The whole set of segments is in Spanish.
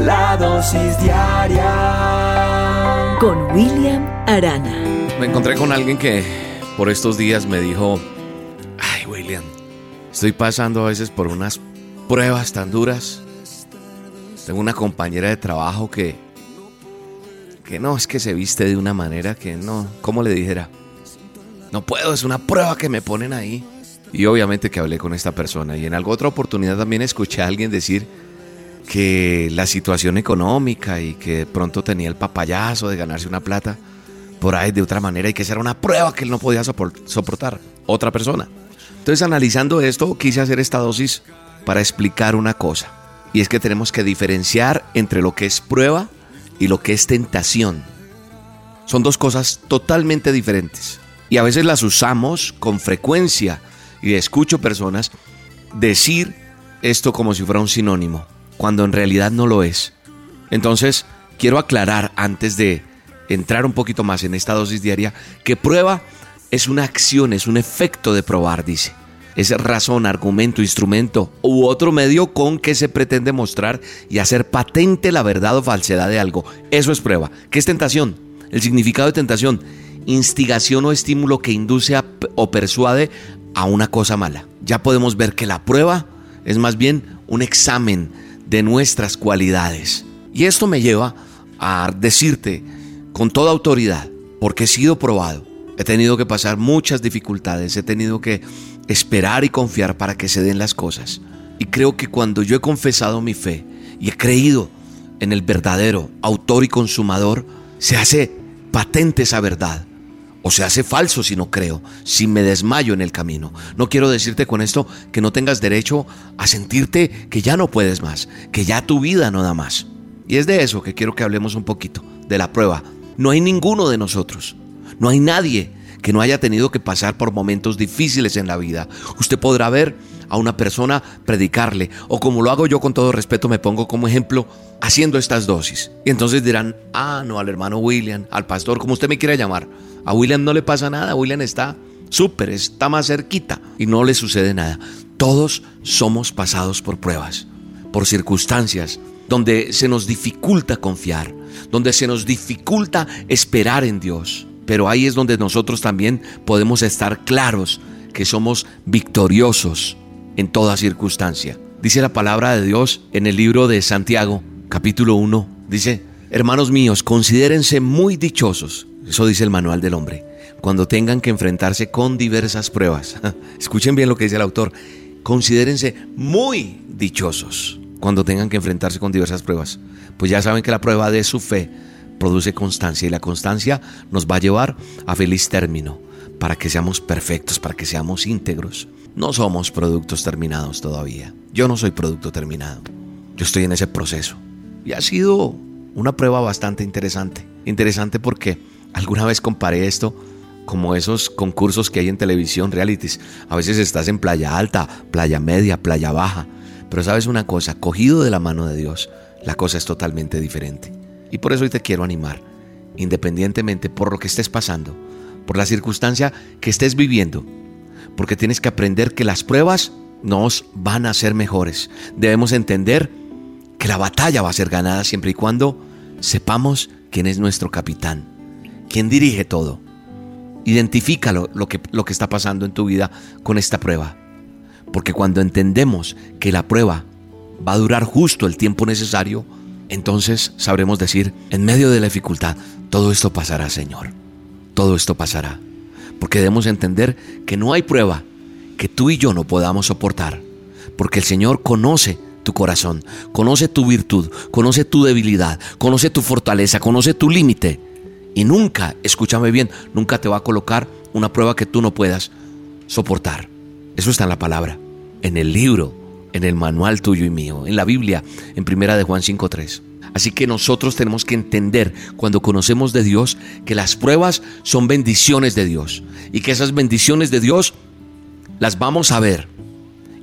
La dosis diaria con William Arana. Me encontré con alguien que por estos días me dijo, ay William, estoy pasando a veces por unas pruebas tan duras. Tengo una compañera de trabajo que, que no, es que se viste de una manera que no, ¿cómo le dijera? No puedo, es una prueba que me ponen ahí. Y obviamente que hablé con esta persona y en alguna otra oportunidad también escuché a alguien decir que la situación económica y que pronto tenía el papayazo de ganarse una plata por ahí de otra manera y que esa era una prueba que él no podía soportar, otra persona. Entonces analizando esto quise hacer esta dosis para explicar una cosa y es que tenemos que diferenciar entre lo que es prueba y lo que es tentación. Son dos cosas totalmente diferentes y a veces las usamos con frecuencia y escucho personas decir esto como si fuera un sinónimo, cuando en realidad no lo es. Entonces, quiero aclarar antes de entrar un poquito más en esta dosis diaria que prueba es una acción, es un efecto de probar, dice. Es razón, argumento, instrumento u otro medio con que se pretende mostrar y hacer patente la verdad o falsedad de algo. Eso es prueba. ¿Qué es tentación? El significado de tentación instigación o estímulo que induce o persuade a una cosa mala. Ya podemos ver que la prueba es más bien un examen de nuestras cualidades. Y esto me lleva a decirte con toda autoridad, porque he sido probado, he tenido que pasar muchas dificultades, he tenido que esperar y confiar para que se den las cosas. Y creo que cuando yo he confesado mi fe y he creído en el verdadero autor y consumador, se hace patente esa verdad o se hace falso si no creo, si me desmayo en el camino. No quiero decirte con esto que no tengas derecho a sentirte que ya no puedes más, que ya tu vida no da más. Y es de eso que quiero que hablemos un poquito, de la prueba. No hay ninguno de nosotros, no hay nadie que no haya tenido que pasar por momentos difíciles en la vida. Usted podrá ver a una persona predicarle, o como lo hago yo con todo respeto, me pongo como ejemplo haciendo estas dosis. Y entonces dirán, ah, no, al hermano William, al pastor, como usted me quiera llamar. A William no le pasa nada, William está súper, está más cerquita y no le sucede nada. Todos somos pasados por pruebas, por circunstancias donde se nos dificulta confiar, donde se nos dificulta esperar en Dios. Pero ahí es donde nosotros también podemos estar claros que somos victoriosos en toda circunstancia. Dice la palabra de Dios en el libro de Santiago, capítulo 1. Dice, hermanos míos, considérense muy dichosos eso dice el manual del hombre. Cuando tengan que enfrentarse con diversas pruebas. Escuchen bien lo que dice el autor. Considérense muy dichosos cuando tengan que enfrentarse con diversas pruebas. Pues ya saben que la prueba de su fe produce constancia y la constancia nos va a llevar a feliz término para que seamos perfectos, para que seamos íntegros. No somos productos terminados todavía. Yo no soy producto terminado. Yo estoy en ese proceso. Y ha sido una prueba bastante interesante. Interesante porque Alguna vez comparé esto como esos concursos que hay en televisión, realities. A veces estás en playa alta, playa media, playa baja. Pero sabes una cosa, cogido de la mano de Dios, la cosa es totalmente diferente. Y por eso hoy te quiero animar, independientemente por lo que estés pasando, por la circunstancia que estés viviendo, porque tienes que aprender que las pruebas nos van a ser mejores. Debemos entender que la batalla va a ser ganada siempre y cuando sepamos quién es nuestro capitán ¿Quién dirige todo. Identifícalo lo que, lo que está pasando en tu vida con esta prueba. Porque cuando entendemos que la prueba va a durar justo el tiempo necesario, entonces sabremos decir, en medio de la dificultad, todo esto pasará, Señor. Todo esto pasará. Porque debemos entender que no hay prueba que tú y yo no podamos soportar. Porque el Señor conoce tu corazón, conoce tu virtud, conoce tu debilidad, conoce tu fortaleza, conoce tu límite. Y nunca, escúchame bien, nunca te va a colocar una prueba que tú no puedas soportar. Eso está en la palabra, en el libro en el manual tuyo y mío, en la Biblia, en Primera de Juan 5.3. Así que nosotros tenemos que entender cuando conocemos de Dios que las pruebas son bendiciones de Dios y que esas bendiciones de Dios las vamos a ver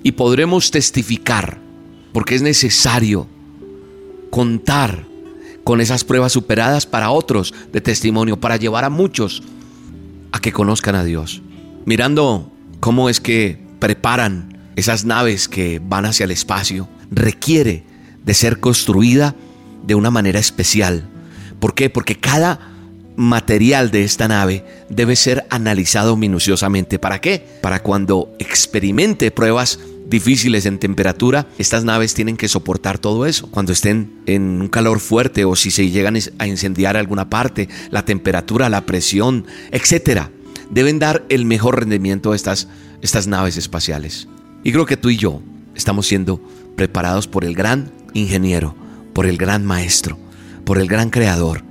y podremos testificar porque es necesario contar con esas pruebas superadas para otros de testimonio, para llevar a muchos a que conozcan a Dios. Mirando cómo es que preparan esas naves que van hacia el espacio, requiere de ser construida de una manera especial. ¿Por qué? Porque cada material de esta nave debe ser analizado minuciosamente. ¿Para qué? Para cuando experimente pruebas difíciles en temperatura, estas naves tienen que soportar todo eso. Cuando estén en un calor fuerte o si se llegan a incendiar alguna parte, la temperatura, la presión, etcétera, deben dar el mejor rendimiento a estas, estas naves espaciales. Y creo que tú y yo estamos siendo preparados por el gran ingeniero, por el gran maestro, por el gran creador,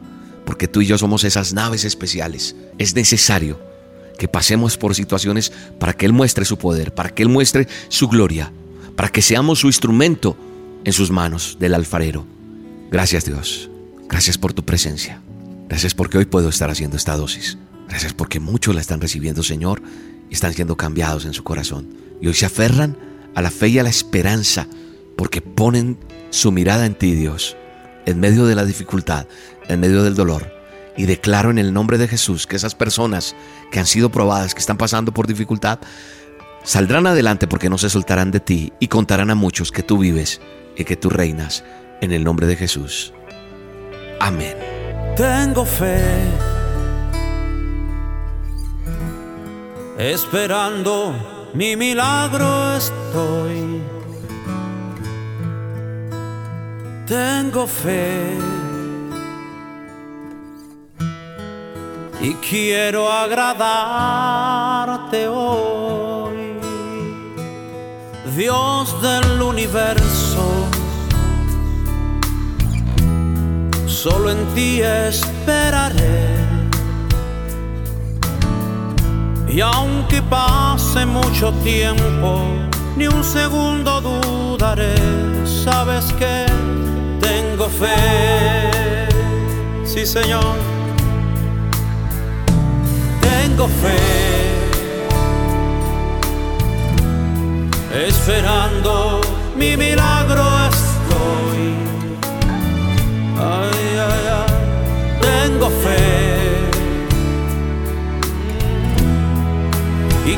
porque tú y yo somos esas naves especiales. Es necesario que pasemos por situaciones para que Él muestre su poder, para que Él muestre su gloria, para que seamos su instrumento en sus manos del alfarero. Gracias Dios, gracias por tu presencia, gracias porque hoy puedo estar haciendo esta dosis, gracias porque muchos la están recibiendo Señor y están siendo cambiados en su corazón y hoy se aferran a la fe y a la esperanza porque ponen su mirada en ti Dios, en medio de la dificultad, en medio del dolor y declaro en el nombre de Jesús que esas personas que han sido probadas, que están pasando por dificultad, saldrán adelante porque no se soltarán de ti y contarán a muchos que tú vives y que tú reinas en el nombre de Jesús. Amén. Tengo fe. Esperando mi milagro estoy. Tengo fe y quiero agradarte hoy, Dios del universo. Solo en ti esperaré. Y aunque pase mucho tiempo, ni un segundo dudaré. Sabes que tengo fe. Sí, Señor tengo fe, esperando mi milagro